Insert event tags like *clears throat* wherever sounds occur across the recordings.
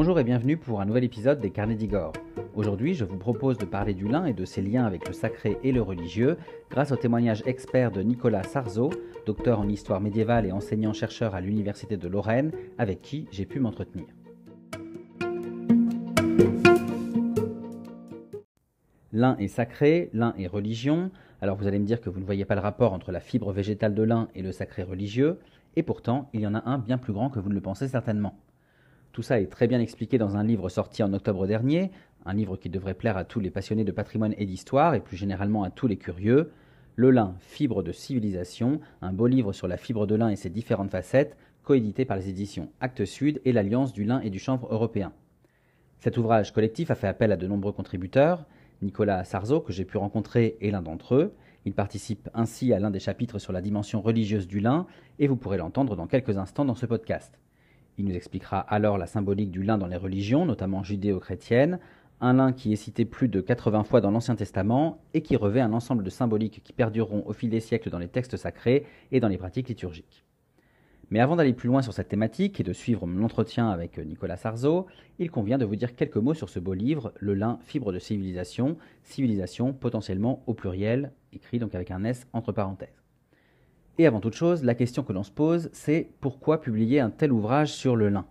Bonjour et bienvenue pour un nouvel épisode des Carnets d'Igor. Aujourd'hui, je vous propose de parler du lin et de ses liens avec le sacré et le religieux grâce au témoignage expert de Nicolas Sarzeau, docteur en histoire médiévale et enseignant-chercheur à l'Université de Lorraine, avec qui j'ai pu m'entretenir. L'un est sacré, l'un est religion. Alors vous allez me dire que vous ne voyez pas le rapport entre la fibre végétale de l'un et le sacré religieux, et pourtant il y en a un bien plus grand que vous ne le pensez certainement. Tout ça est très bien expliqué dans un livre sorti en octobre dernier, un livre qui devrait plaire à tous les passionnés de patrimoine et d'histoire, et plus généralement à tous les curieux. Le lin, fibre de civilisation, un beau livre sur la fibre de lin et ses différentes facettes, coédité par les éditions Actes Sud et l'Alliance du lin et du chanvre européen. Cet ouvrage collectif a fait appel à de nombreux contributeurs. Nicolas Sarzeau, que j'ai pu rencontrer, est l'un d'entre eux. Il participe ainsi à l'un des chapitres sur la dimension religieuse du lin, et vous pourrez l'entendre dans quelques instants dans ce podcast. Il nous expliquera alors la symbolique du lin dans les religions, notamment judéo-chrétiennes, un lin qui est cité plus de 80 fois dans l'Ancien Testament et qui revêt un ensemble de symboliques qui perdureront au fil des siècles dans les textes sacrés et dans les pratiques liturgiques. Mais avant d'aller plus loin sur cette thématique et de suivre mon entretien avec Nicolas Sarzeau, il convient de vous dire quelques mots sur ce beau livre, Le lin, fibre de civilisation, civilisation potentiellement au pluriel, écrit donc avec un S entre parenthèses. Et avant toute chose, la question que l'on se pose, c'est pourquoi publier un tel ouvrage sur le lin?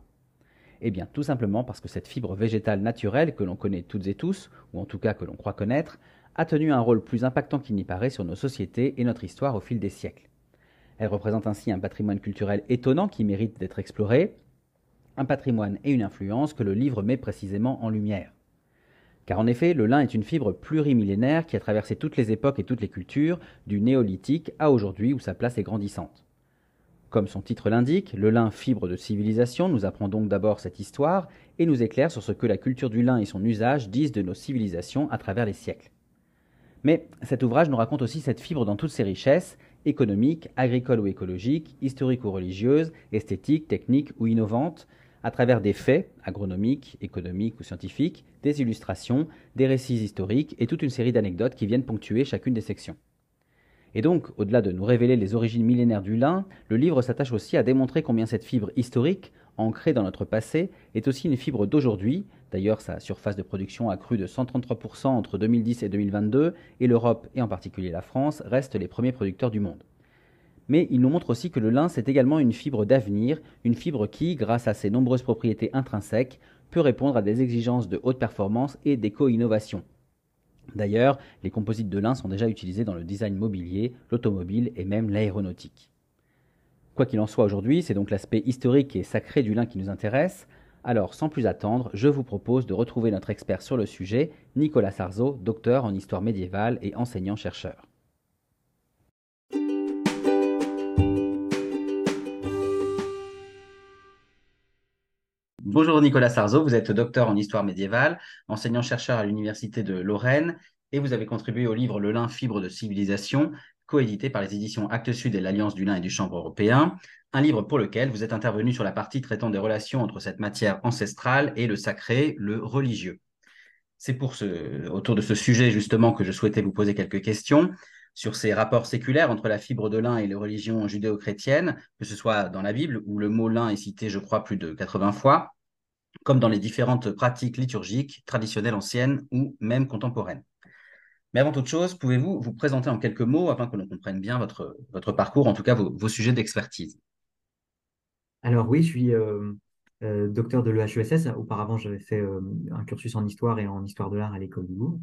Eh bien, tout simplement parce que cette fibre végétale naturelle que l'on connaît toutes et tous, ou en tout cas que l'on croit connaître, a tenu un rôle plus impactant qu'il n'y paraît sur nos sociétés et notre histoire au fil des siècles. Elle représente ainsi un patrimoine culturel étonnant qui mérite d'être exploré, un patrimoine et une influence que le livre met précisément en lumière. Car en effet, le lin est une fibre plurimillénaire qui a traversé toutes les époques et toutes les cultures, du néolithique à aujourd'hui où sa place est grandissante. Comme son titre l'indique, le lin fibre de civilisation nous apprend donc d'abord cette histoire et nous éclaire sur ce que la culture du lin et son usage disent de nos civilisations à travers les siècles. Mais cet ouvrage nous raconte aussi cette fibre dans toutes ses richesses, économiques, agricoles ou écologiques, historiques ou religieuses, esthétiques, techniques ou innovantes, à travers des faits agronomiques, économiques ou scientifiques, des illustrations, des récits historiques et toute une série d'anecdotes qui viennent ponctuer chacune des sections. Et donc, au-delà de nous révéler les origines millénaires du lin, le livre s'attache aussi à démontrer combien cette fibre historique, ancrée dans notre passé, est aussi une fibre d'aujourd'hui. D'ailleurs, sa surface de production a cru de 133% entre 2010 et 2022, et l'Europe, et en particulier la France, restent les premiers producteurs du monde mais il nous montre aussi que le lin, c'est également une fibre d'avenir, une fibre qui, grâce à ses nombreuses propriétés intrinsèques, peut répondre à des exigences de haute performance et d'éco-innovation. D'ailleurs, les composites de lin sont déjà utilisés dans le design mobilier, l'automobile et même l'aéronautique. Quoi qu'il en soit aujourd'hui, c'est donc l'aspect historique et sacré du lin qui nous intéresse. Alors, sans plus attendre, je vous propose de retrouver notre expert sur le sujet, Nicolas Sarzeau, docteur en histoire médiévale et enseignant-chercheur. Bonjour Nicolas Sarzeau, vous êtes docteur en histoire médiévale, enseignant-chercheur à l'Université de Lorraine et vous avez contribué au livre Le lin, fibre de civilisation, coédité par les éditions Actes Sud et l'Alliance du lin et du chanvre européen, un livre pour lequel vous êtes intervenu sur la partie traitant des relations entre cette matière ancestrale et le sacré, le religieux. C'est pour autour de ce sujet justement que je souhaitais vous poser quelques questions sur ces rapports séculaires entre la fibre de lin et les religions judéo-chrétiennes, que ce soit dans la Bible, où le mot lin est cité, je crois, plus de 80 fois, comme dans les différentes pratiques liturgiques traditionnelles anciennes ou même contemporaines. Mais avant toute chose, pouvez-vous vous présenter en quelques mots afin que l'on comprenne bien votre, parcours, en tout cas vos, sujets d'expertise? Alors oui, je suis euh, euh, docteur de l'EHESS. Auparavant, j'avais fait euh, un cursus en histoire et en histoire de l'art à l'école du Louvre.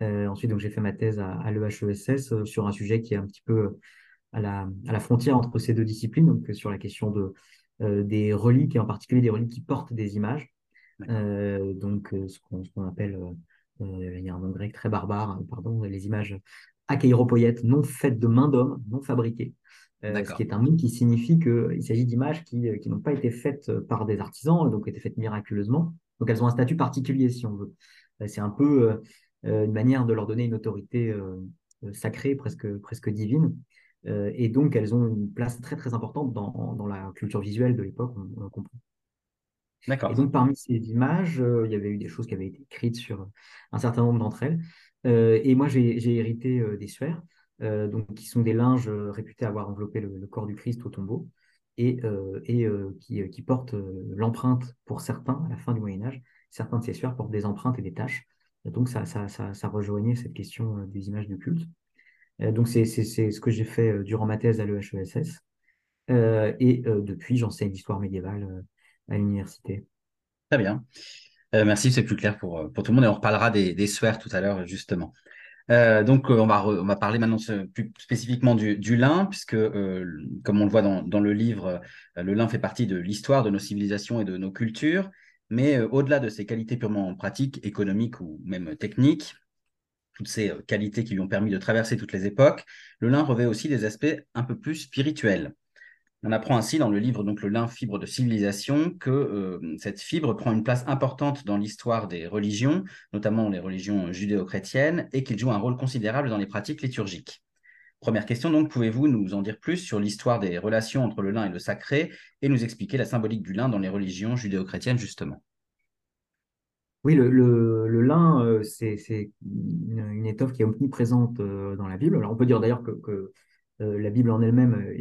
ensuite, j'ai fait ma thèse à, l'EHESS sur un sujet qui est un petit peu à la, à la, frontière entre ces deux disciplines, donc sur la question de des reliques, et en particulier des reliques qui portent des images. Euh, donc, euh, ce qu'on appelle, il y a un nom grec très barbare, pardon, les images akeiropoietes, non faites de main d'homme, non fabriquées. ce qui est un mot qui signifie qu'il s'agit d'images qui, qui n'ont pas été faites par des artisans, donc été faites miraculeusement. Donc elles ont un statut particulier, si on veut. C'est un peu une manière de leur donner une autorité sacrée, presque, presque divine. Euh, et donc, elles ont une place très, très importante dans, dans la culture visuelle de l'époque, on, comprend. D'accord. Et donc, parmi ces images, euh, il y avait eu des choses qui avaient été écrites sur un certain nombre d'entre elles. Euh, et moi, j'ai hérité des sphères, donc, qui sont des linges réputés avoir enveloppé le, corps du Christ au tombeau. et, et qui, qui, porte l'empreinte pour certains à la fin du Moyen Âge. Certains de ces sphères portent des empreintes et des taches. Donc ça, ça, ça, ça rejoignait cette question des images de culte. Donc c'est ce que j'ai fait durant ma thèse à l'EHESS. et depuis, j'enseigne l'histoire médiévale à l'université. Très bien. merci, c'est plus clair pour, tout le monde et on reparlera des, des tout à l'heure, justement. Euh, donc, euh, on, va on parler maintenant plus spécifiquement du, lin, puisque, euh, comme on le voit dans, le livre, le lin fait partie de l'histoire de nos civilisations et de nos cultures. Mais au-delà de ses qualités purement pratiques, économiques ou même techniques, toutes ces qualités qui lui ont permis de traverser toutes les époques, le lin revêt aussi des aspects un peu plus spirituels. On apprend ainsi dans le livre donc le lin fibre de civilisation que euh, cette fibre prend une place importante dans l'histoire des religions, notamment les religions judéo-chrétiennes, et qu'il joue un rôle considérable dans les pratiques liturgiques. Première question donc, pouvez-vous nous en dire plus sur l'histoire des relations entre le lin et le sacré et nous expliquer la symbolique du lin dans les religions judéo-chrétiennes justement? Oui, le, lin, euh, c'est une, étoffe qui est omniprésente euh, dans la Bible. Alors on peut dire d'ailleurs que, la Bible en elle-même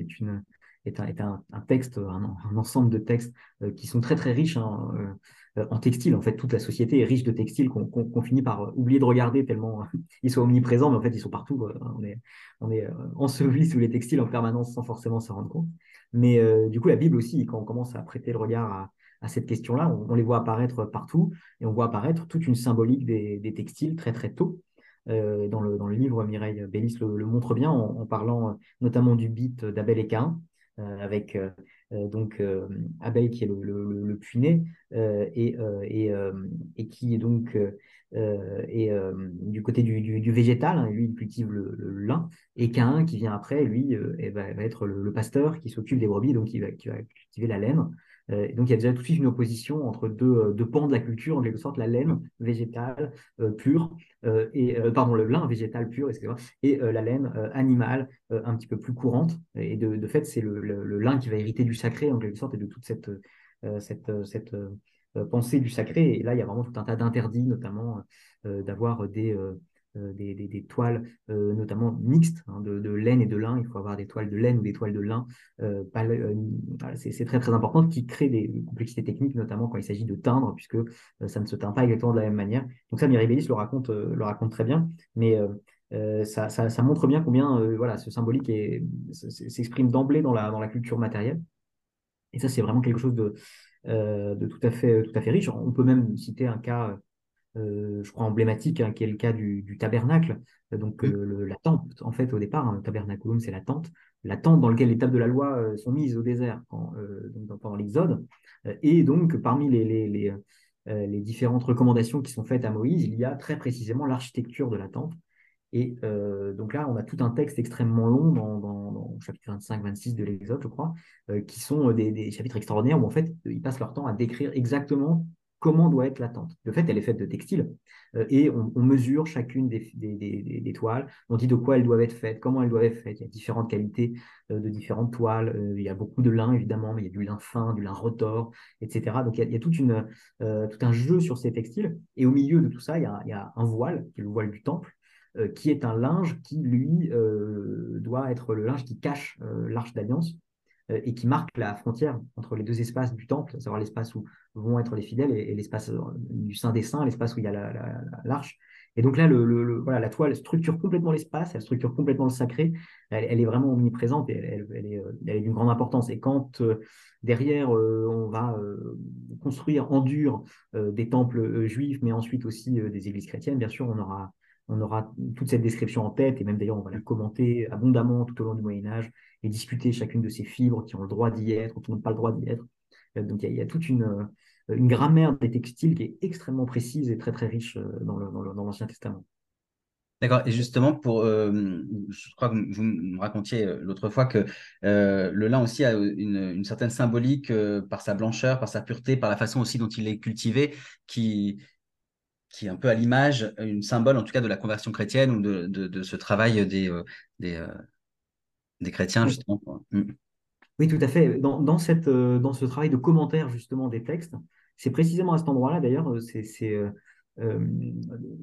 est un, texte, un, ensemble de textes euh, qui sont très très riches hein, euh, en textile. En fait, toute la société est riche de textiles qu'on finit par euh, oublier de regarder tellement *laughs* ils sont omniprésents, mais en fait, ils sont partout. on est, on est enseveli sous les textiles en permanence sans forcément s'en rendre compte. Mais du coup, la Bible aussi, quand on commence à prêter le regard à, cette question-là, on, les voit apparaître partout et on voit apparaître toute une symbolique des, textiles très très tôt. dans, le, dans le livre, Mireille Bellis le, montre bien en, parlant notamment du beat d'Abel et Cain, euh, avec euh, euh, donc Abel qui est le, le, le puiné et, qui est donc du côté du, végétal, hein, lui il cultive le, lin, et Cain qui vient après, lui va, va, être le, pasteur qui s'occupe des brebis, donc il qui va cultiver la laine. Euh, donc il y a déjà tout de suite une opposition entre deux, euh, deux, pans de la culture, en quelque sorte la laine végétale euh, pure, et, pardon, le lin végétal pur, et la laine animale un petit peu plus courante. Et de, fait, c'est le, le, lin qui va hériter du sacré, en quelque sorte, et de toute cette, cette, cette pensée du sacré. Et là, il y a vraiment tout un tas d'interdits, notamment d'avoir des des, toiles, euh, notamment mixtes, hein, de, laine et de lin. Il faut avoir des toiles de laine ou des toiles de lin. Euh, c'est très très important, qui crée des complexités techniques, notamment quand il s'agit de teindre, puisque ça ne se teint pas exactement de la même manière. Donc ça, Mireille Bélis le raconte, le raconte très bien, mais ça, montre bien combien voilà, ce symbolique s'exprime d'emblée dans la, dans la culture matérielle. Et ça, c'est vraiment quelque chose de, de tout, à fait, tout à fait riche. On peut même citer un cas euh, je crois, emblématique, hein, qui est le cas du, tabernacle. Euh, donc, euh, la tente, en fait, au départ, hein, tabernaculum, c'est la tente. La tente dans laquelle les tables de la loi sont mises au désert pendant l'Exode. et donc, parmi les, les, différentes recommandations qui sont faites à Moïse, il y a très précisément l'architecture de la tente. Et donc là, on a tout un texte extrêmement long dans, dans, chapitre 25-26 de l'Exode, je crois, qui sont des, des, chapitres extraordinaires où en fait, ils passent leur temps à décrire exactement comment doit être la tente. De fait, elle est faite de textile euh, et on, mesure chacune des, toiles, on dit de quoi elles doivent être faites, comment elles doivent être faites. Il y a différentes qualités euh, de différentes toiles. Euh, il y a beaucoup de lin, évidemment, mais il y a du lin fin, du lin retors, etc. Donc, il y a, toute une, tout un jeu sur ces textiles. Et au milieu de tout ça, il y a, il y a un voile, qui est le voile du temple, qui est un linge qui, lui, doit être le linge qui cache l'arche d'alliance et qui marque la frontière entre les deux espaces du temple, à savoir l'espace où vont être les fidèles et, l'espace euh, du Saint des Saints, l'espace où il y a l'arche. et donc là, la toile structure complètement l'espace, elle structure complètement le sacré, elle, est vraiment omniprésente et elle, est, euh, elle est d'une grande importance. Et quand euh, derrière, on va construire en dur des temples juifs, mais ensuite aussi des églises chrétiennes, bien sûr, on aura, on aura toute cette description en tête, et même d'ailleurs, on va la commenter abondamment tout au long du Moyen Âge, et discuter chacune de ces fibres qui ont le droit d'y être, ou qui n'ont pas le droit d'y être. Donc il y, a toute une, une grammaire des textiles qui est extrêmement précise et très très riche euh, dans l'Ancien Testament. D'accord. Et justement, pour, euh, je crois que vous me racontiez euh, l'autre fois que le lin aussi a une, certaine symbolique par sa blancheur, par sa pureté, par la façon aussi dont il est cultivé, qui, qui est un peu à l'image, une symbole en tout cas de la conversion chrétienne ou de, de, ce travail des, des, des chrétiens, justement. Mm. Oui, tout à fait. Dans, cette, dans ce travail de commentaire justement des textes, c'est précisément à cet endroit-là, d'ailleurs, euh, c'est, euh, euh,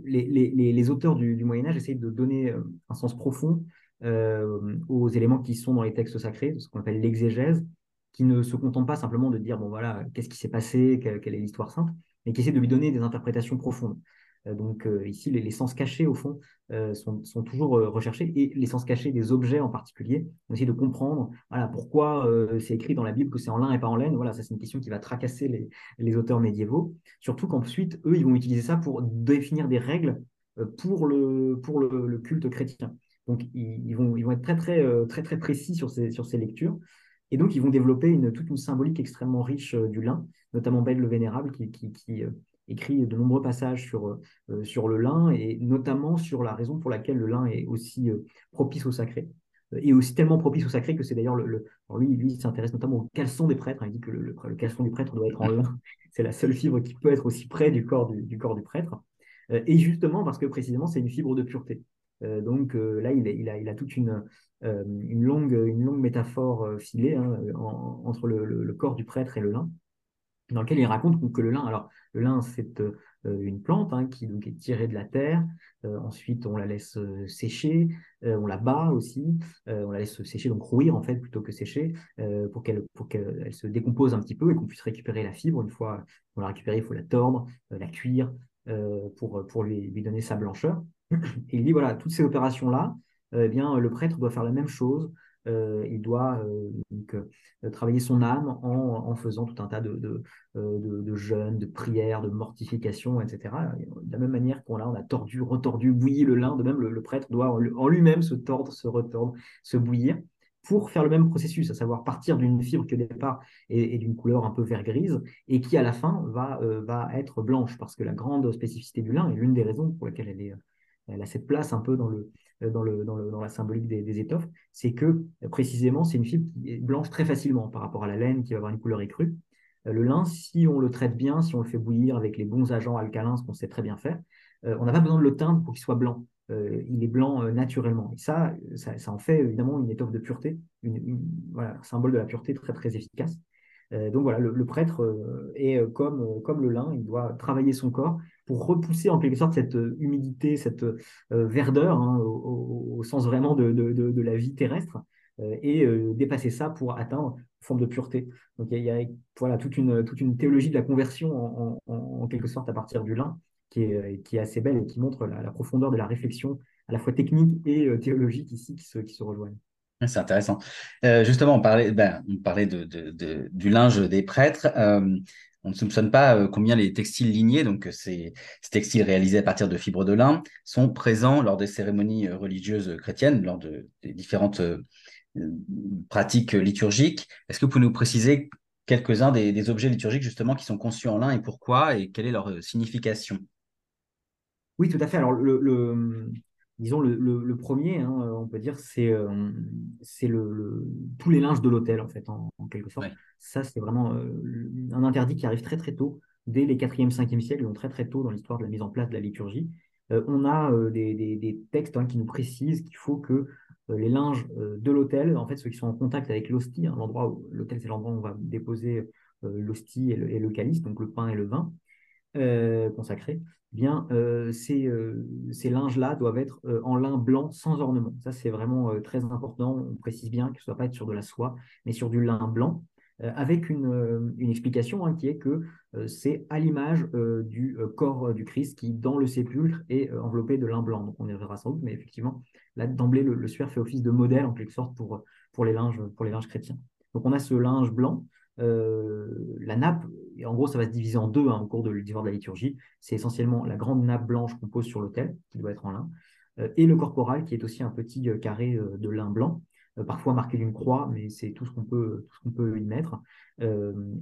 les, auteurs du, Moyen Âge essayent de donner un sens profond aux éléments qui sont dans les textes sacrés, ce qu'on appelle l'exégèse. qui ne se contentent pas simplement de dire, bon voilà, qu'est-ce qui s'est passé, quelle, est l'histoire simple, mais qui essaient de lui donner des interprétations profondes. Euh, donc euh, ici, les, sens cachés, au fond, euh, sont, toujours recherchés, et les sens cachés des objets en particulier. On essaie de comprendre voilà, pourquoi c'est écrit dans la Bible que c'est en lin et pas en laine. Voilà, ça c'est une question qui va tracasser les, auteurs médiévaux. Surtout qu'ensuite, eux, ils vont utiliser ça pour définir des règles pour le, culte chrétien. Donc, ils, vont, être très, très, très, très précis sur ces lectures. Et donc, ils vont développer toute une symbolique extrêmement riche du lin, notamment Bède le Vénérable, qui, qui, écrit de nombreux passages sur, euh, sur le lin et notamment sur la raison pour laquelle le lin est aussi euh, propice au sacré. Euh, et aussi tellement propice au sacré que c'est d'ailleurs le, lui, lui s'intéresse notamment au caleçon des prêtres. Il dit que le, le, caleçon du prêtre doit être en lin. *laughs* C'est la seule fibre qui peut être aussi près du corps du, corps du prêtre. et justement parce que précisément c'est une fibre de pureté. Donc là, il, a, toute une, une, longue, métaphore filée hein, entre le, corps du prêtre et le lin dans lequel il raconte que le lin, alors le lin c'est euh, une plante hein, qui donc est tirée de la terre, euh, ensuite on la laisse euh, sécher, on la bat aussi, on la laisse sécher, donc rouir en fait plutôt que sécher, pour qu'elle se décompose un petit peu et qu'on puisse récupérer la fibre. Une fois qu'on l'a récupérée, il faut la tordre, la cuire pour, lui, donner sa blancheur. Il dit voilà, toutes ces opérations-là, eh bien, le prêtre doit faire la même chose euh, il doit euh, euh, travailler son âme en, faisant tout un tas de, jeûnes, de prières, de mortifications, etc. De la même manière qu'on a, tordu, retordu, bouilli le lin, de même le, prêtre doit en lui-même se tordre, se retordre, se bouillir pour faire le même processus, à savoir partir d'une fibre qui au départ est, d'une couleur un peu vert-grise et qui à la fin va, être blanche, parce que la grande spécificité du lin, et l'une des raisons pour lesquelles elle est elle a cette place un peu dans, le, le, dans, le, dans la symbolique des, étoffes, c'est que précisément, c'est une fibre qui est blanche très facilement par rapport à la laine qui va avoir une couleur écrue. Euh, le lin, si on le traite bien, si on le fait bouillir avec les bons agents alcalins, ce qu'on sait très bien faire, euh, on n'a pas besoin de le teindre pour qu'il soit blanc. Euh, il est blanc naturellement. Et ça, ça, en fait évidemment une étoffe de pureté, un symbole de la pureté très très efficace. donc voilà, le, prêtre est comme, comme le lin, il doit travailler son corps pour repousser en quelque sorte cette euh, humidité, cette euh, verdeur, hein, au, sens vraiment de, la vie terrestre, euh, et dépasser ça pour atteindre une forme de pureté. Donc il y a, voilà, toute, une, toute une théologie de la conversion en, quelque sorte à partir du lin qui est, qui est assez belle et qui montre la, profondeur de la réflexion à la fois technique et théologique ici qui se, qui se rejoignent. C'est intéressant. justement, on parlait, ben, on parlait du linge des prêtres on ne soupçonne pas euh, combien les textiles lignés, donc euh, ces, textiles réalisés à partir de fibres de lin, sont présents lors des cérémonies euh, religieuses chrétiennes, lors de, des différentes pratiques liturgiques. Est-ce que vous pouvez nous préciser quelques-uns des, objets liturgiques justement qui sont conçus en lin et pourquoi et quelle est leur signification? Oui, tout à fait. Alors, le, disons, le, premier, hein, on peut dire, c'est euh, le, tous les linges de l'hôtel, en fait, en, quelque sorte. Ça, c'est vraiment euh, un interdit qui arrive très, très tôt, dès les 4e, 5e siècles, donc très, très tôt dans l'histoire de la mise en place de la liturgie. Euh, on a des, textes hein, qui nous précisent qu'il faut que les linges de l'hôtel, en fait, ceux qui sont en contact avec l'hostie, hein, l'endroit où l'hôtel, c'est l'endroit où on va déposer l'hostie et, et, le calice, donc le pain et le vin consacré, bien, euh, ces, euh, ces linges-là doivent être euh, en lin blanc sans ornement. Ça, c'est vraiment très important. On précise bien que ce ne doit pas être sur de la soie, mais sur du lin blanc, avec une, explication hein, qui est que c'est à l'image du corps du Christ qui, dans le sépulcre, est enveloppé de lin blanc. Donc, on y reviendra sans doute, mais effectivement, là, d'emblée, le, suaire fait office de modèle, en quelque sorte, pour, les, linges, pour les linges chrétiens. Donc, on a ce linge blanc euh, la nappe, en gros, ça va se diviser en deux hein, au cours de de la liturgie. C'est essentiellement la grande nappe blanche qu'on pose sur l'autel, qui doit être en lin, euh, et le corporal, qui est aussi un petit euh, carré de lin blanc, parfois marqué d'une croix, mais c'est tout ce qu'on peut, peut y mettre.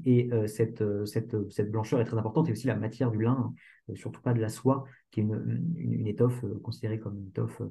et cette, cette, cette, blancheur est très importante, et aussi la matière du lin, surtout pas de la soie, qui est une, une étoffe considérée comme une étoffe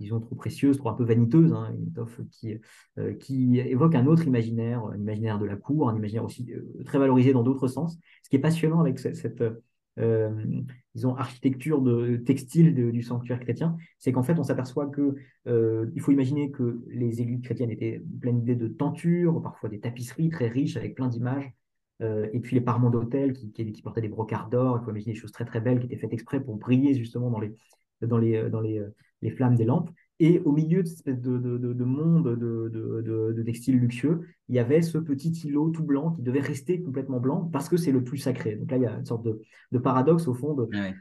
disons, trop précieuse, trop un peu vaniteuse, hein, une étoffe qui, euh, qui évoque un autre imaginaire, un imaginaire de la cour, un imaginaire aussi euh, très valorisé dans d'autres sens. Ce qui est passionnant avec cette, euh, disons, architecture de, textile du sanctuaire chrétien, c'est qu'en fait, on s'aperçoit que il faut imaginer que les églises chrétiennes étaient pleines d'idées de tentures, parfois des tapisseries très riches avec plein d'images. et puis les parements d'hôtel qui, portaient des brocards d'or, il faut imaginer des choses très très belles qui étaient faites exprès pour briller justement dans les, dans les, dans les, les flammes des lampes. Et au milieu de cette espèce de, de, monde de, de, textiles luxueux, il y avait ce petit îlot tout blanc qui devait rester complètement blanc parce que c'est le plus sacré. Donc là, il y a une sorte de, paradoxe au fond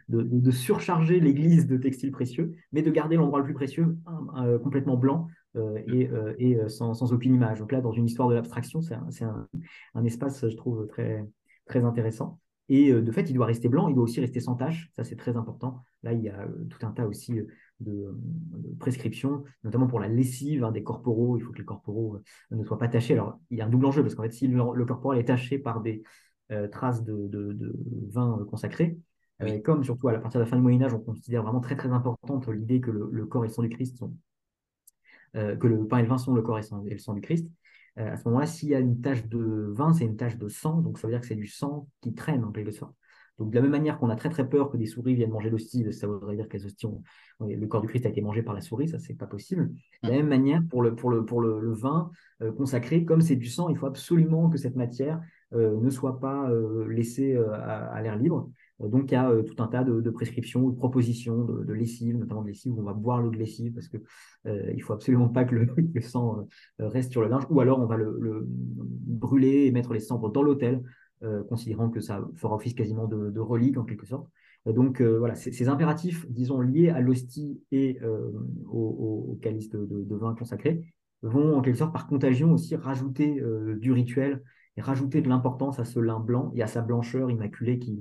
de, surcharger l'église de textiles précieux, mais de garder l'endroit le plus précieux complètement blanc euh, et, euh, et euh, sans, sans, aucune image. Donc là, dans une histoire de l'abstraction, c'est un, un, espace, je trouve, très, très intéressant. Et de fait, il doit rester blanc, il doit aussi rester sans tache, ça c'est très important. Là, il y a tout un tas aussi de, prescriptions, notamment pour la lessive hein, des corporaux. Il faut que les corporaux ne soient pas tachés. Alors, il y a un double enjeu, parce qu'en fait, si le, corporal est taché par des traces de, de, vin consacré, comme surtout à partir de la fin du Moyen Âge, on considère vraiment très très importante l'idée que le, le, corps et le sang du Christ sont euh, que le pain et le vin sont le corps et, le sang du Christ. Euh, à ce moment-là, s'il y a une tache de vin, c'est une tache de sang, donc ça veut dire que c'est du sang qui traîne en quelque sorte. De la même manière qu'on a très très peur que des souris viennent manger l'hostie, ça voudrait dire que le corps du Christ a été mangé par la souris, ça c'est pas possible. De la même manière, pour le, le, le, vin euh, consacré, comme c'est du sang, il faut absolument que cette matière ne soit pas laissée à l'air libre. Donc, il y a euh, tout un tas de, prescriptions, de propositions de, lessive, notamment de lessive où on va boire l'eau de lessive parce qu'il euh, ne faut absolument pas *laughs* que le, sang euh, reste sur le linge, ou alors on va le, brûler et mettre les cendres dans l'autel, considérant que ça fera office quasiment de, relique en quelque sorte. Donc voilà, ces impératifs, disons, liés à l'hostie et au, calice de, vin consacré, vont en quelque sorte par contagion aussi rajouter du rituel et rajouter de l'importance à ce lin blanc et à sa blancheur immaculée qui,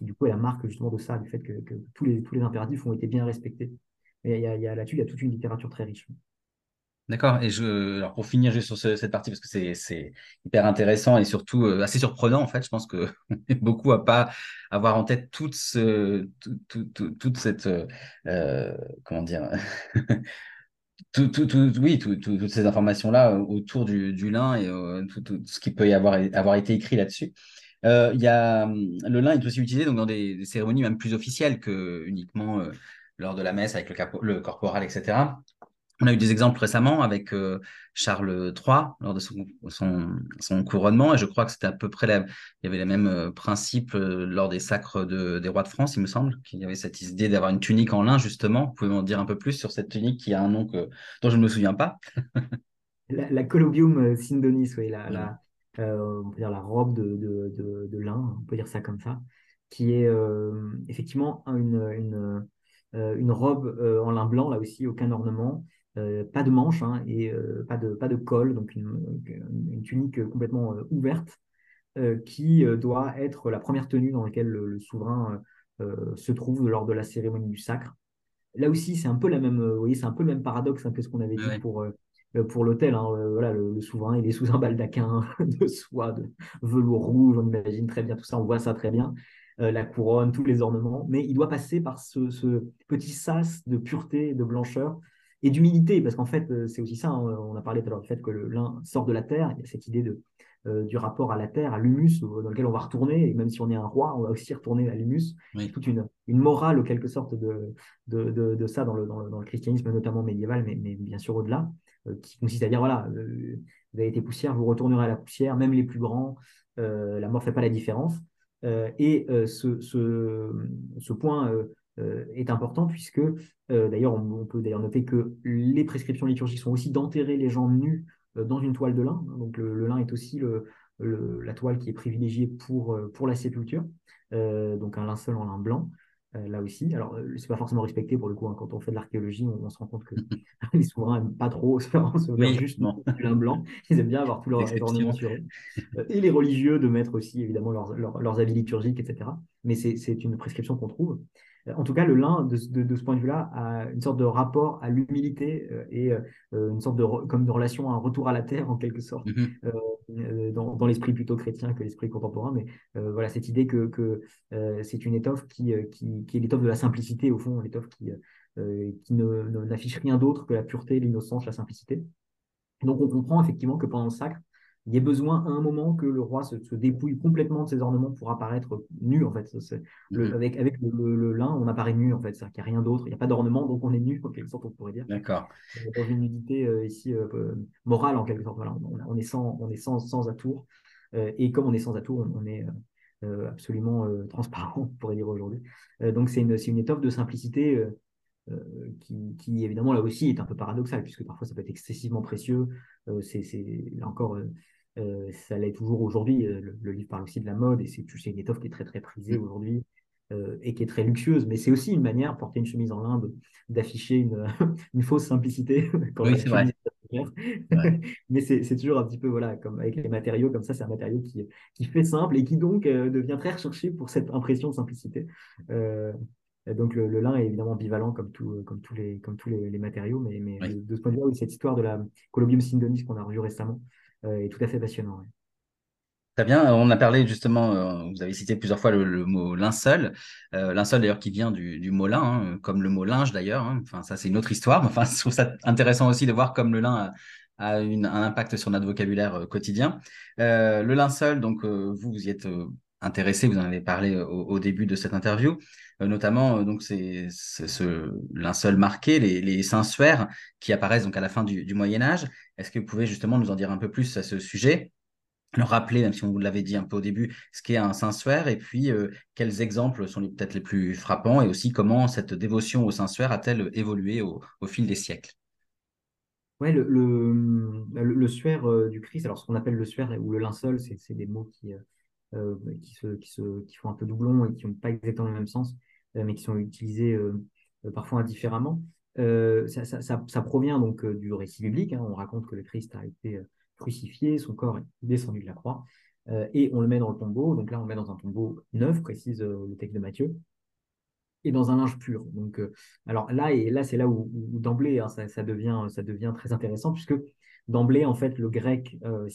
du coup est la marque justement de ça, du fait que, tous, les, impératifs ont été bien respectés. Et y a, là-dessus, il y a toute une littérature très riche. D'accord. Et je, alors pour finir juste sur cette partie, parce que c'est hyper intéressant et surtout euh, assez surprenant, en fait, je pense que *laughs* beaucoup à pas avoir en tête toute, ce, toute cette, euh, comment dire, *laughs* tout, oui, toutes ces informations-là autour du, lin et euh, tout, ce qui peut y avoir, avoir été écrit là-dessus. Euh, hum, le lin est aussi utilisé donc, dans des, cérémonies même plus officielles que uniquement euh, lors de la messe avec le, le, corporal, etc. On a eu des exemples récemment avec euh, Charles III lors de son, son, couronnement, et je crois que c'était à peu près la, il y avait les mêmes principes lors des sacres de, des rois de France, il me semble, qu'il y avait cette idée d'avoir une tunique en lin, justement. Vous pouvez m'en dire un peu plus sur cette tunique qui a un nom que, dont je ne me souviens pas? La, la Colobium Sindonis, oui, la, la, euh, on peut dire la robe de, de, lin, on peut dire ça comme ça, qui est euh, effectivement une, une, euh, une robe en lin blanc, là aussi, aucun ornement, pas de manches hein, et pas, de, pas de col, donc une, une tunique complètement ouverte, qui doit être la première tenue dans laquelle le, souverain se trouve lors de la cérémonie du sacre. Là aussi, c'est un peu la même, vous voyez, c'est un peu le même paradoxe que ce qu'on avait dit pour euh, pour l'hôtel. Hein, euh, voilà, le, souverain, il est sous un baldaquin *laughs* de soie, de velours rouge, on imagine très bien tout ça, on voit ça très bien. Euh, la couronne, tous les ornements, mais il doit passer par ce, petit sas de pureté, de blancheur et d'humilité, parce qu'en fait, c'est aussi ça, hein, on a parlé tout à l'heure du fait que lin sort de la terre, il y a cette idée de, du rapport à la terre, à l'humus, dans lequel on va retourner, et même si on est un roi, on va aussi retourner à l'humus. Oui. Toute une, une morale, en quelque sorte, de, de, de, ça dans le, dans le, christianisme, notamment médiéval, mais, mais bien sûr au-delà. Euh, qui consiste à dire voilà, euh, vous avez été poussière, vous retournerez à la poussière, même les plus grands, euh, la mort ne fait pas la différence. et ce, ce, point est important puisque, d'ailleurs, on, peut d'ailleurs noter que les prescriptions liturgiques sont aussi d'enterrer les gens nus dans une toile de lin. Donc le, lin est aussi le, la toile qui est privilégiée pour, pour la sépulture, donc un linceul en lin blanc. Euh, là aussi. Alors, euh, c'est pas forcément respecté pour le coup. Hein. Quand on fait de l'archéologie, on, se rend compte que *laughs* les souverains n'aiment pas trop se faire oui, juste du lin blanc. Ils aiment bien avoir tous leurs ornements sur eux. Euh, et les religieux de mettre aussi évidemment leurs, leurs habits liturgiques, etc. Mais c'est une prescription qu'on trouve. En tout cas, le lin, de, ce point de vue-là, a une sorte de rapport à l'humilité euh, et euh, une sorte de, comme de relation à un retour à la terre, en quelque sorte, mmh euh, dans, l'esprit plutôt chrétien que l'esprit contemporain. Mais voilà, cette idée que, que c'est une étoffe qui, qui, qui est l'étoffe de la simplicité, au fond, l'étoffe qui, qui n'affiche rien d'autre que la pureté, l'innocence, la simplicité. Donc, on comprend effectivement que pendant le sacre, il y a besoin à un moment que le roi se, dépouille complètement de ses ornements pour apparaître nu en fait. Le, mhm. avec avec le, lin, on apparaît nu en fait, c'est-à-dire qu'il n'y a rien d'autre, il n'y a pas d'ornement, donc on est nu en quelque sorte, on pourrait dire. D'accord. Euh, dans une nudité euh, ici euh, morale en quelque sorte. Voilà, on, est sans, on est sans, sans atour, et comme on est sans atour, on, est absolument *laughs* transparent, on pourrait dire aujourd'hui. donc c'est une, une étoffe de simplicité qui, évidemment là aussi est un peu paradoxal, puisque parfois ça peut être excessivement précieux. c'est, là encore, ça l'est toujours aujourd'hui. Le, livre parle aussi de la mode, et c'est, une étoffe qui est très très prisée mmh. aujourd'hui. et qui est très luxueuse, mais c'est aussi une manière, porter une chemise en lin, d'afficher une, *laughs* une, fausse simplicité. *laughs* oui, c'est vrai. *laughs* mais c'est toujours un petit peu, voilà, comme avec les matériaux, comme ça, c'est un matériau qui, qui fait simple et qui donc devient très recherché pour cette impression de simplicité. Euh, donc le, lin est évidemment bivalent comme, tout, comme tous les, comme tous les, matériaux, mais, mais de ce point de vue-là, cette histoire de la Colobium syndonis qu'on a revue récemment euh, est tout à fait passionnant. Très bien, on a parlé justement, euh, vous avez cité plusieurs fois le, mot linceul, euh, linceul d'ailleurs qui vient du, mot lin, hein, comme le mot linge d'ailleurs, hein. enfin ça c'est une autre histoire, mais enfin je trouve ça intéressant aussi de voir comme le lin a, un impact sur notre vocabulaire quotidien. le linceul, donc vous, vous y êtes intéressé, vous en avez parlé au début de cette interview. Euh, notamment euh, donc c'est ce linceul marqué, les, les sensuaires qui apparaissent donc à la fin du, Moyen Âge. Est-ce que vous pouvez justement nous en dire un peu plus à ce sujet? Le rappeler, même si on vous l'avait dit un peu au début, ce qu'est un sensuaire et puis euh, quels exemples sont peut-être les plus frappants et aussi comment cette dévotion au sensuaire a-t-elle évolué au, fil des siècles? Ouais, le, le, le, suaire du Christ, alors ce qu'on appelle le suaire ou le linceul, c'est des mots qui, euh, qui, se, qui, se, qui, font un peu doublon et qui n'ont pas exactement le même sens, euh, mais qui sont utilisés euh, parfois indifféremment. Ça, ça, provient donc du récit biblique. Hein. On raconte que le Christ a été crucifié, son corps est descendu de la croix, et on le met dans le tombeau. Donc là, on le met dans un tombeau neuf, précise le texte de Matthieu, et dans un linge pur. Donc, alors là, et là, c'est là où, d'emblée, hein, ça, devient, ça devient très intéressant, puisque d'emblée, en fait, le grec euh,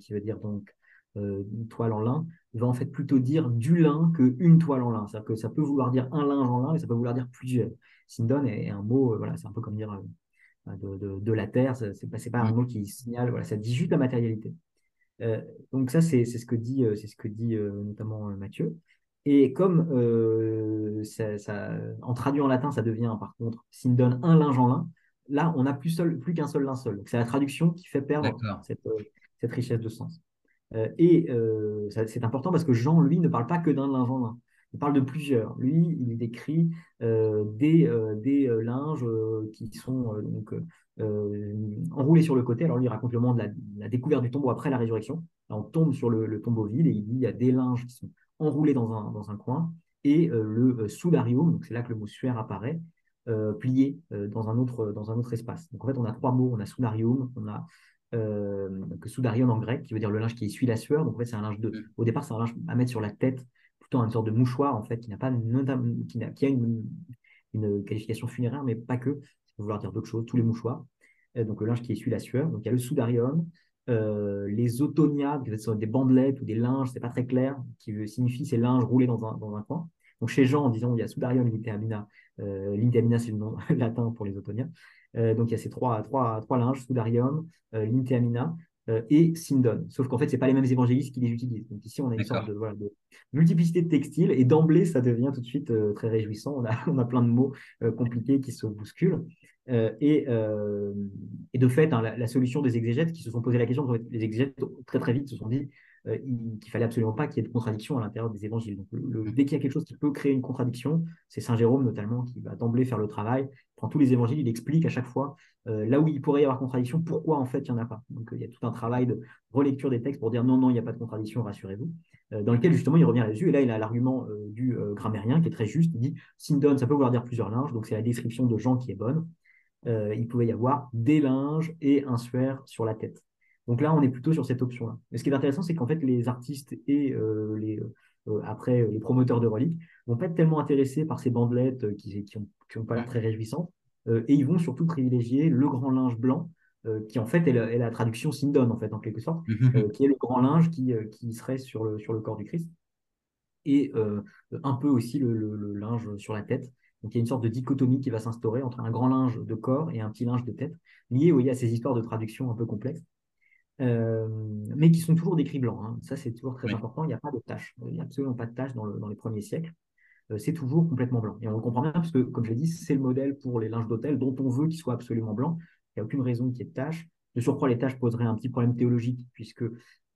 qui veut dire donc euh, une toile en lin, va en fait plutôt dire du lin qu'une toile en lin. C'est-à-dire que ça peut vouloir dire un linge en lin, mais ça peut vouloir dire plusieurs. Sindon est, un mot, euh, voilà, c'est un peu comme dire euh, de, de, la terre, c'est pas, pas un mot qui signale, voilà, ça dit juste la matérialité. donc ça, c'est ce que dit, c'est ce que dit notamment Mathieu. Et comme ça, ça, en traduit en latin, ça devient par contre, Sindon un linge en lin, là, on n'a plus, plus qu'un seul linceul. C'est la traduction qui fait perdre cette, cette richesse de sens. Euh, et euh, c'est important parce que Jean, lui, ne parle pas que d'un linge. Il parle de plusieurs. Lui, il décrit euh, des, des linges qui sont donc, enroulés sur le côté. Alors lui, il raconte le moment de la, découverte du tombeau après la résurrection. on tombe sur le, tombeau vide et il dit il y a des linges qui sont enroulés dans un, dans un coin et le soudarium, donc c'est là que le mot suaire apparaît, plié dans, un autre, dans un autre espace. Donc en fait, on a trois mots on a soudarium, on a euh, que soudarion en grec, qui veut dire le linge qui essuie la sueur. Donc en fait, c'est un linge de. Mm. Au départ, c'est un linge à mettre sur la tête, plutôt une sorte de mouchoir en fait, qui n'a pas qui, a, qui a une, une, qualification funéraire, mais pas que. Ça peut vouloir dire d'autres choses. Tous les mouchoirs. Euh, donc le linge qui essuie la sueur. Donc il y a le soudarium, euh, les autonia, qui sont des bandelettes ou des linges, c'est pas très clair, qui signifie ces linges roulés dans un, dans un coin. Donc chez Jean, disons, il y a soudarium, l'inteamina. Euh, l'inteamina, c'est le nom *laughs* latin pour les autonia. Euh, donc il y a ces trois, trois, trois linges, Soudarium, euh, Linteamina euh, et Sindon. Sauf qu'en fait, ce pas les mêmes évangélistes qui les utilisent. Donc ici, on a une sorte de, multiplicité de textiles et d'emblée, ça devient tout de suite très réjouissant. On a, *laughs* on a plein de mots compliqués qui se bousculent. et, et, de fait, hein, la, solution des exégètes qui se sont posé la question, les exégètes très très vite se sont dit euh, qu'il fallait absolument pas qu'il y ait de contradiction à l'intérieur des évangiles. Donc, le, dès qu'il y a quelque chose qui peut créer une contradiction, c'est Saint Jérôme notamment qui va d'emblée faire le travail, prend tous les évangiles, il explique à chaque fois euh, là où il pourrait y avoir contradiction, pourquoi en fait il n'y en a pas. Donc il y a tout un travail de relecture des textes pour dire non, non, il n'y a pas de contradiction, rassurez-vous, euh, dans lequel justement il revient là-dessus. Et là, il a l'argument du grammairien qui est très juste, il dit Sindon, ça peut vouloir dire plusieurs linges, donc c'est la description de Jean qui est bonne. il pouvait y avoir des linges et un suaire sur la tête. Donc là, on est plutôt sur cette option-là. Mais ce qui est intéressant, c'est qu'en fait, les artistes et euh, les, euh, après les promoteurs de reliques vont pas être tellement intéressés par ces bandelettes euh, qui n'ont pas l'air très réjouissantes. et ils vont surtout privilégier le grand linge blanc, qui en fait est la, traduction Sindon, en fait, en quelque sorte, mhm. qui est le grand linge qui, qui serait sur le, sur le corps du Christ. Et un peu aussi le, linge sur la tête. Donc il y a une sorte de dichotomie qui va s'instaurer entre un grand linge de corps et un petit linge de tête, lié oui, à ces histoires de traduction un peu complexes. Euh, mais qui sont toujours décrits blancs. Hein. Ça, c'est toujours très important. Il n'y a pas de tâches. Il n'y a absolument pas de tâches dans, les premiers siècles. Euh, c'est toujours complètement blanc. Et on le comprend bien, parce que, comme je l'ai dit, c'est le modèle pour les linges d'hôtel dont on veut qu'ils soient absolument blancs. Il n'y a aucune raison qu'il y ait de tâches. De surcroît, les tâches poseraient un petit problème théologique, puisque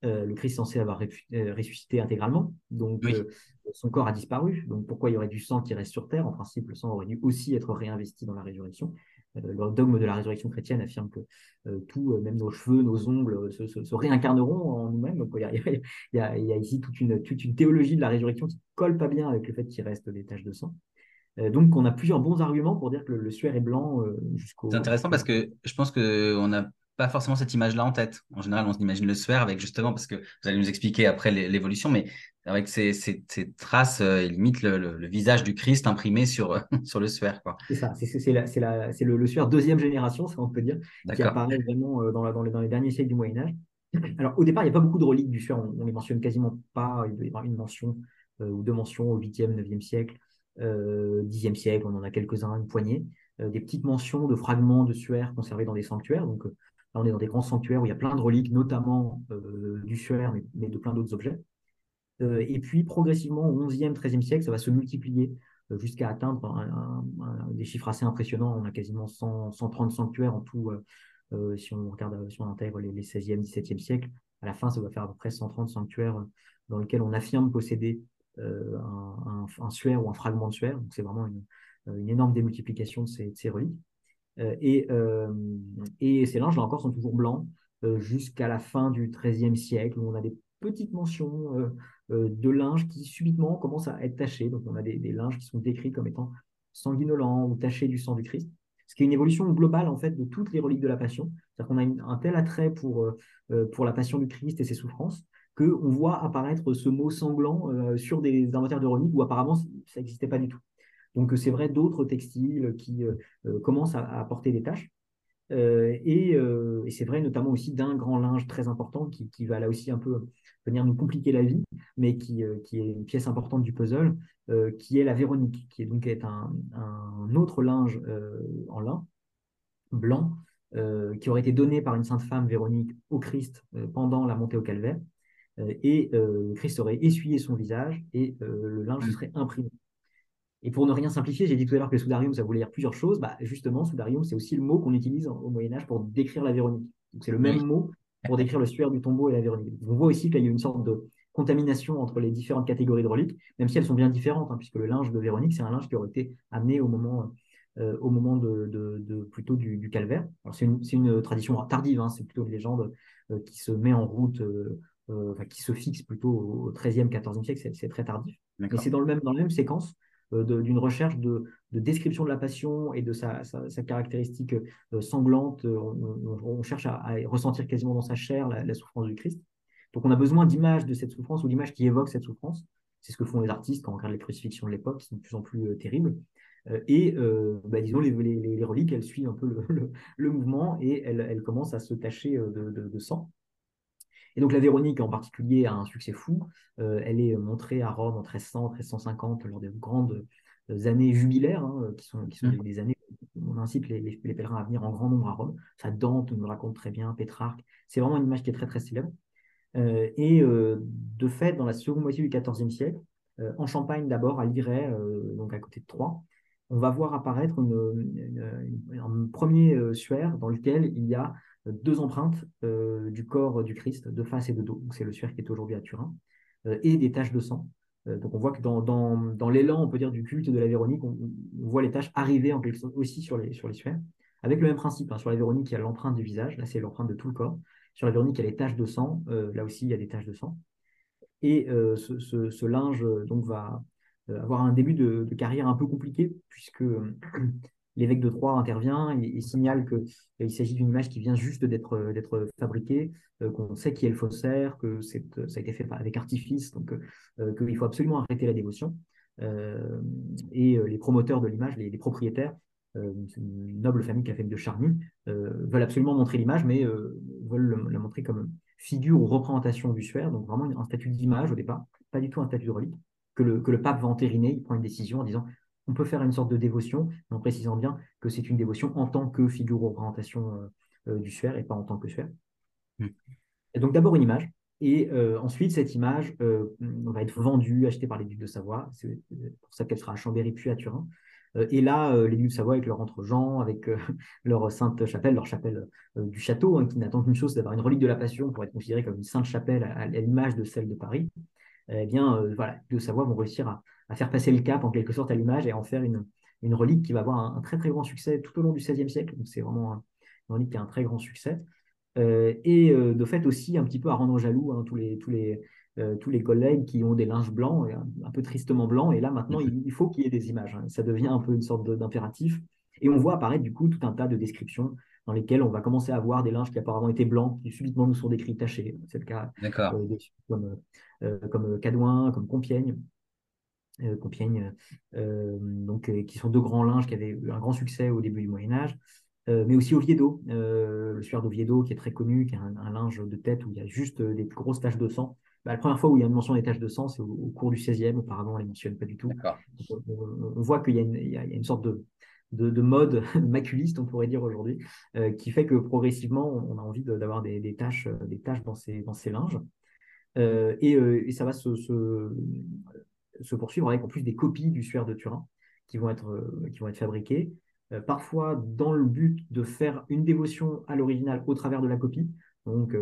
le Christ censé avoir ressuscité intégralement, donc son corps a disparu. Donc pourquoi il y aurait du sang qui reste sur terre? En principe, le sang aurait dû aussi être réinvesti dans la résurrection. Le dogme de la résurrection chrétienne affirme que tout, même nos cheveux, nos ongles, se, réincarneront en nous-mêmes. Donc *laughs* il y, a, ici toute une, toute une théologie de la résurrection qui colle pas bien avec le fait qu'il reste des taches de sang. Donc, on a plusieurs bons arguments pour dire que le, suaire est blanc jusqu'au. C'est intéressant parce que je pense qu'on a pas forcément cette image-là en tête. En général, on s'imagine le sphère avec justement, parce que vous allez nous expliquer après l'évolution, mais avec ces, ces, traces, euh, limite le, visage du Christ imprimé sur, *laughs* sur le sphère. C'est ça, c'est le, le deuxième génération, ça on peut dire, qui apparaît vraiment euh, dans, la, dans, les, dans, les, derniers siècles du Moyen-Âge. Alors au départ, il n'y a pas beaucoup de reliques du suaire, on les mentionne quasiment pas, il doit y avoir une mention euh, ou deux mentions au 8e, 9e siècle, 10e siècle, on en a quelques-uns, une poignée. des petites mentions de fragments de suaire conservés dans des sanctuaires. Donc, on est dans des grands sanctuaires où il y a plein de reliques, notamment euh, du suaire, mais, de plein d'autres objets. Euh, et puis, progressivement, au XIe, XIIIe siècle, ça va se multiplier euh, jusqu'à atteindre des chiffres assez impressionnants. On a quasiment 130 sanctuaires en tout, si on regarde, si on intègre les, les 16e, 17e siècles. À la fin, ça va faire à peu près 130 sanctuaires dans lesquels on affirme posséder un, suaire ou un fragment de suaire. Donc, c'est vraiment une, énorme démultiplication de ces reliques. Euh, et, euh, et ces linges, là encore, sont toujours blancs euh, jusqu'à la fin du XIIIe siècle, où on a des petites mentions de linge qui subitement commencent à être tachés. Donc on a des, linges qui sont décrits comme étant sanguinolents ou tachés du sang du Christ. Ce qui est une évolution globale en fait de toutes les reliques de la Passion. C'est-à-dire qu'on a un tel attrait pour, pour la Passion du Christ et ses souffrances qu'on voit apparaître ce mot sanglant sur des inventaires de reliques où apparemment ça n'existait pas du tout. Donc c'est vrai d'autres textiles qui euh, euh, commencent à, apporter des tâches. Euh, et, c'est vrai notamment aussi d'un grand linge très important qui, va là aussi un peu venir nous compliquer la vie, mais qui, qui est une pièce importante du puzzle, qui est la Véronique, qui est donc est un, autre linge en lin blanc qui aurait été donné par une sainte femme Véronique au Christ pendant la montée au calvaire. et Christ aurait essuyé son visage et le linge serait imprimé. Et pour ne rien simplifier, j'ai dit tout à l'heure que le soudarium, ça voulait dire plusieurs choses. Bah, justement, soudarium, c'est aussi le mot qu'on utilise au Moyen-Âge pour décrire la Véronique. Donc, c'est le même mot pour décrire le suaire du tombeau et la Véronique. On voit aussi qu'il y a une sorte de contamination entre les différentes catégories de reliques, même si elles sont bien différentes, hein, puisque le linge de Véronique, c'est un linge qui aurait été amené au moment, euh, au moment de, plutôt du, calvaire. c'est une, tradition tardive, hein, c'est plutôt une légende euh, qui se met en route, euh, qui se fixe plutôt au XIIIe, XIVe siècle, c'est très tardif. Mais c'est dans, le même, dans la même séquence d'une recherche de, description de la passion et de sa, caractéristique euh, sanglante. Euh, on, cherche à, ressentir quasiment dans sa chair la, souffrance du Christ. Donc on a besoin d'images de cette souffrance ou d'images qui évoquent cette souffrance. C'est ce que font les artistes quand on regarde les crucifixions de l'époque, qui sont de plus en plus terribles. et bah, disons, les, reliques, elles suivent un peu le, *laughs* mouvement et elles, commencent à se tacher de sang. Et donc la Véronique en particulier a un succès fou. Euh, elle est montrée à Rome en 1300, 1350 lors des grandes euh, années jubilaires, hein, qui sont, qui sont mmh. des, années où on incite les, pèlerins à venir en grand nombre à Rome. Ça, Dante nous le raconte très bien, Pétrarque. C'est vraiment une image qui est très très célèbre. Euh, et de fait, dans la seconde moitié du XIVe siècle, en Champagne d'abord, à Liray, donc à côté de Troyes, on va voir apparaître un premier suaire dans lequel il y a deux empreintes euh, du corps du Christ, de face et de dos. C'est le suaire qui est aujourd'hui à Turin, euh, et des taches de sang. Euh, donc on voit que dans, dans, l'élan, on peut dire, du culte de la Véronique, on, voit les taches arriver en quelque sorte aussi sur les, sur les suaires, avec le même principe. Hein. Sur la Véronique, il y a l'empreinte du visage, là c'est l'empreinte de tout le corps. Sur la Véronique, il y a les taches de sang, là aussi il y a des taches de sang. Et ce, linge donc va avoir un début de, carrière un peu compliqué, puisque l'évêque de Troyes intervient et, signale qu'il euh, s'agit d'une image qui vient juste d'être euh, fabriquée, euh, qu'on sait qui est le faussaire, que ça a été fait avec artifice, donc qu'il faut absolument arrêter la dévotion. et les promoteurs de l'image, les, propriétaires, une noble famille, qui a fait de Charny, veulent absolument montrer l'image, mais veulent la montrer comme figure ou représentation du suaire, donc vraiment un statut d'image au départ, pas du tout un statut de relique, que le, que le pape va entériner, il prend une décision en disant on peut faire une sorte de dévotion, en précisant bien que c'est une dévotion en tant que figure ou représentation euh, euh, du sphère et pas en tant que sphère. Hmm. Et donc d'abord une image, et euh, ensuite cette image va être vendue, achetée par les ducs de Savoie, c'est pour ça qu'elle sera à Chambéry puis à Turin. et là, les Lieux de Savoie avec leur entre-gens, avec *laughs* leur sainte chapelle, leur chapelle du château, hein, qui n'attend qu'une chose, c'est d'avoir une relique de la Passion pour être considérée comme une sainte chapelle à, l'image de celle de Paris. Eh bien, voilà, les de Savoie vont réussir à, faire passer le cap en quelque sorte à l'image et à en faire une, une relique qui va avoir un, très très grand succès tout au long du XVIe siècle. Donc c'est vraiment une relique qui a un très grand succès. et de fait aussi un petit peu à rendre jaloux hein, tous les, tous les, euh, tous les collègues qui ont des linges blancs, un, peu tristement blancs. Et là, maintenant, il, faut qu'il y ait des images. Hein. Ça devient un peu une sorte d'impératif. Et on voit apparaître du coup tout un tas de descriptions dans lesquelles on va commencer à voir des linges qui apparemment étaient blancs, qui subitement nous sont décrits tachés. C'est le cas euh, comme, euh, comme Cadouin, comme Compiègne. Compiègne, donc, qui sont deux grands linges qui avaient eu un grand succès au début du Moyen Âge, mais aussi Oviedo, le suaire d'Oviedo qui est très connu, qui a un, un, linge de tête où il y a juste des grosses taches de sang, bah, la première fois où il y a une mention des taches de sang, c'est au, cours du 16e. Auparavant, on ne les mentionne pas du tout. On, voit qu'il y, a une sorte de, de, mode *laughs* maculiste, on pourrait dire aujourd'hui, euh, qui fait que progressivement, on a envie d'avoir des, des, taches, euh, des taches dans ces, dans ces linges. Euh, et, ça va se, se, poursuivre avec en plus des copies du suaire de Turin qui vont être, être fabriquées, parfois dans le but de faire une dévotion à l'original au travers de la copie. Donc,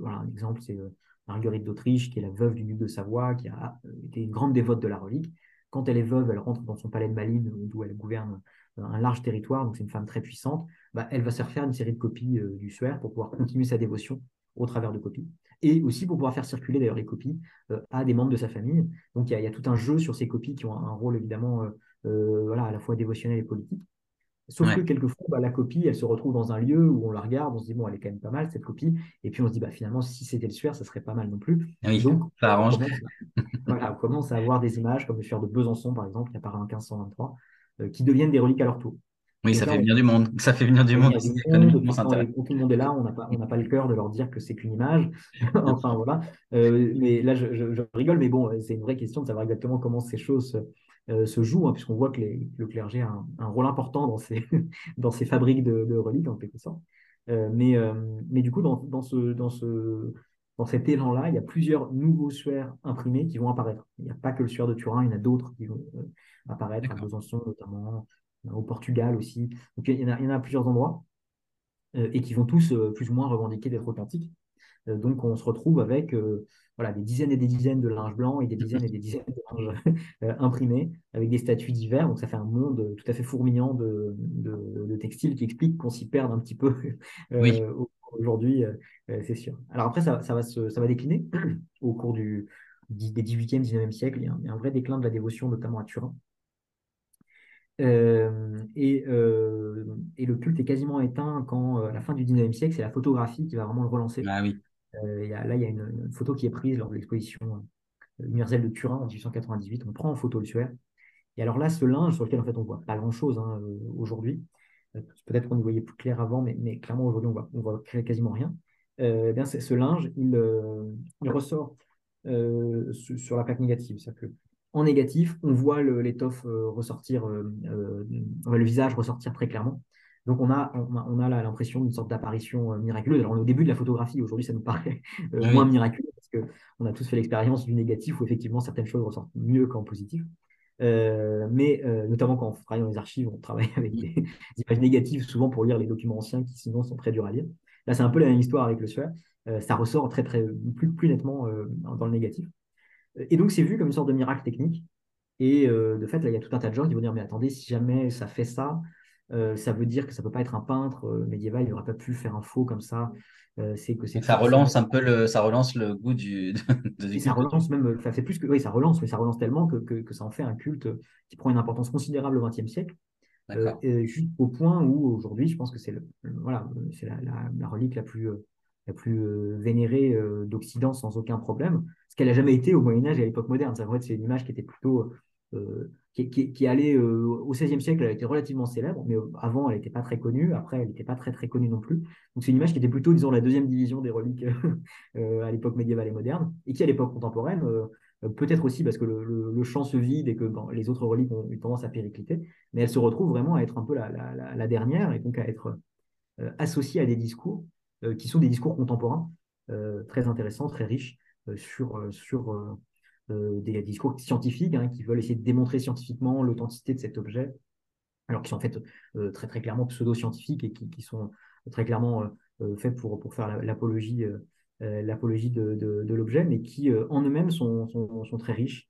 voilà, un exemple, c'est Marguerite d'Autriche, qui est la veuve du duc de Savoie, qui a euh, été une grande dévote de la relique. Quand elle est veuve, elle rentre dans son palais de Malines, où elle gouverne un large territoire, donc c'est une femme très puissante. Bah, elle va se refaire une série de copies euh, du suaire pour pouvoir continuer sa dévotion au travers de copies. Et aussi pour pouvoir faire circuler d'ailleurs les copies euh, à des membres de sa famille. Donc il y, a tout un jeu sur ces copies qui ont un, rôle évidemment voilà, à la fois dévotionnel et politique. Sauf que quelquefois, bah, la copie, elle se retrouve dans un lieu où on la regarde, on se dit, bon, elle est quand même pas mal, cette copie. Et puis on se dit, bah, finalement, si c'était le suaire, ça serait pas mal non plus. Donc, ça arrange. *laughs* On commence, à avoir des images comme le suaire de Besançon, par exemple, qui apparaît en 1523, euh, qui deviennent des reliques à leur tour. Oui, ça fait venir du monde. Ça fait venir du monde. tout le monde est là, on n'a pas, pas le cœur de leur dire que c'est qu'une image. *laughs* *laughs* enfin, voilà. Euh, mais là, je, je, rigole, mais bon, c'est une vraie question de savoir exactement comment ces choses euh, se joue, hein, puisqu'on voit que le clergé a un, rôle important dans ces, *laughs* dans ces fabriques de, reliques, en quelque sorte. Euh, mais, euh, mais du coup, dans, dans, ce, dans, ce, dans cet élan-là, il y a plusieurs nouveaux suaires imprimés qui vont apparaître. Il n'y a pas que le suaire de Turin, il y en a d'autres qui vont apparaître, à Besançon notamment, au Portugal aussi. Donc il y en a, il y en a à plusieurs endroits et qui vont tous plus ou moins revendiquer d'être authentiques. donc on se retrouve avec voilà, des dizaines et des dizaines de linges blancs et des dizaines et des dizaines de linges *laughs* euh, imprimés avec des statuts divers. Donc ça fait un monde tout à fait fourmillant de, de, textiles qui explique qu'on s'y perde un petit peu *laughs* euh, aujourd'hui, euh, c'est sûr. Alors après, ça, ça, va se, ça va décliner *clears throat* au cours du, des 18e, 19e siècle. Il y, a un, vrai déclin de la dévotion, notamment à Turin. Et, et, le culte est quasiment éteint quand, à la fin du 19e siècle, c'est la photographie qui va vraiment le relancer. Ah oui. Euh, là, il y a une, photo qui est prise lors de l'exposition universelle de Turin en 1898. On prend en photo le suaire. Et alors là, ce linge sur lequel en fait on voit pas grand-chose hein, aujourd'hui, peut-être qu'on y voyait plus clair avant, mais, mais clairement aujourd'hui on voit, on voit quasiment rien. Eh bien, ce linge, il, il ressort sur la plaque négative. C'est-à-dire que en négatif, on voit l'étoffe ressortir, le visage ressortir très clairement. Donc on a, on a, l'impression d'une sorte d'apparition euh, miraculeuse. Alors on est au début de la photographie, aujourd'hui ça nous *laughs* paraît euh, moins miraculeux parce qu'on a tous fait l'expérience du négatif où effectivement certaines choses ressortent mieux qu'en positif. Euh, mais notamment quand on travaille dans les archives, on travaille avec des, images négatives souvent pour lire les documents anciens qui sinon sont très durs à lire. Là c'est un peu la même histoire avec le sueur. ça ressort très, très, plus, plus nettement dans le négatif. Et donc c'est vu comme une sorte de miracle technique. Et de fait, là, il y a tout un tas de gens qui vont dire, mais attendez, si jamais ça fait ça, euh, ça veut dire que ça peut pas être un peintre euh, médiéval, il n'aurait pas pu faire un faux comme ça. Euh, c'est que c'est ça relance un peu le, ça relance le goût du. *laughs* De, ça relance même, ça fait plus que, oui, ça relance, mais ça relance tellement que, que, ça en fait un culte qui prend une importance considérable au XXe siècle. juste au point où aujourd'hui, je pense que c'est le, voilà, c'est la, la, relique la plus, la plus vénérée d'Occident sans aucun problème, ce qu'elle n'a jamais été au Moyen Âge et à l'époque moderne. C'est c'est une image qui était plutôt qui, qui, allait euh, au XVIe siècle, elle était relativement célèbre, mais euh, avant, elle n'était pas très connue. Après, elle n'était pas très très connue non plus. Donc, c'est une image qui était plutôt, disons, la deuxième division des reliques euh, à l'époque médiévale et moderne, et qui, à l'époque contemporaine, peut-être aussi parce que le, champ se vide et que les autres reliques ont eu tendance à péricliter, mais elle se retrouve vraiment à être un peu la, la, dernière et donc à être associée à des discours qui sont des discours contemporains, très intéressants, très riches sur, sur euh, des discours scientifiques hein, qui veulent essayer de démontrer scientifiquement l'authenticité de cet objet alors qui sont en fait très très clairement pseudo-scientifiques et qui, sont très clairement faits pour, pour faire l'apologie l'apologie de, l'objet, mais qui en eux-mêmes sont, sont, très riches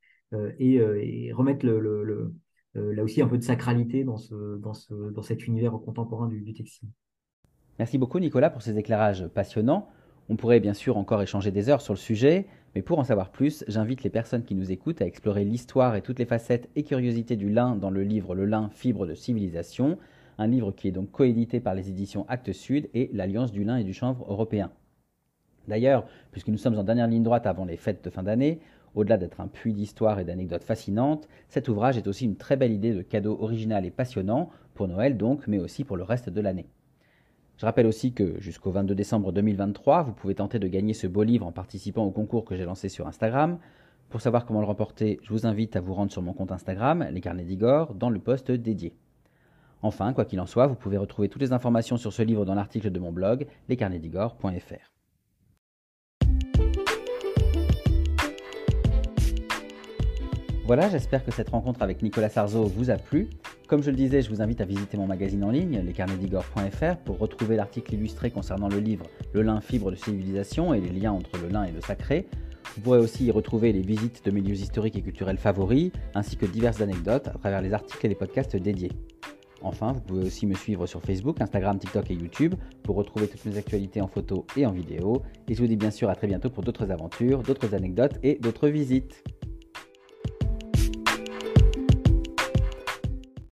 et, remettent là aussi un peu de sacralité dans, ce, dans, ce, dans cet univers contemporain du, du textile. Merci beaucoup Nicolas pour ces éclairages passionnants. On pourrait bien sûr encore échanger des heures sur le sujet, mais pour en savoir plus, j'invite les personnes qui nous écoutent à explorer l'histoire et toutes les facettes et curiosités du lin dans le livre Le lin, fibre de civilisation, un livre qui est donc coédité par les éditions Actes Sud et l'Alliance du lin et du chanvre européen. D'ailleurs, puisque nous sommes en dernière ligne droite avant les fêtes de fin d'année, au-delà d'être un puits d'histoire et d'anecdotes fascinantes, cet ouvrage est aussi une très belle idée de cadeau original et passionnant, pour Noël donc, mais aussi pour le reste de l'année. Je rappelle aussi que jusqu'au 22 décembre 2023, vous pouvez tenter de gagner ce beau livre en participant au concours que j'ai lancé sur Instagram. Pour savoir comment le remporter, je vous invite à vous rendre sur mon compte Instagram, les carnets d'Igor, dans le post dédié. Enfin, quoi qu'il en soit, vous pouvez retrouver toutes les informations sur ce livre dans l'article de mon blog, lescarnetsdigor.fr. Voilà, j'espère que cette rencontre avec Nicolas Sarzo vous a plu. Comme je le disais, je vous invite à visiter mon magazine en ligne, lescarnetsdigor.fr, pour retrouver l'article illustré concernant le livre Le lin, fibre de civilisation et les liens entre le lin et le sacré. Vous pourrez aussi y retrouver les visites de mes lieux historiques et culturels favoris, ainsi que diverses anecdotes à travers les articles et les podcasts dédiés. Enfin, vous pouvez aussi me suivre sur Facebook, Instagram, TikTok et YouTube pour retrouver toutes mes actualités en photo et en vidéo. Et je vous dis bien sûr à très bientôt pour d'autres aventures, d'autres anecdotes et d'autres visites.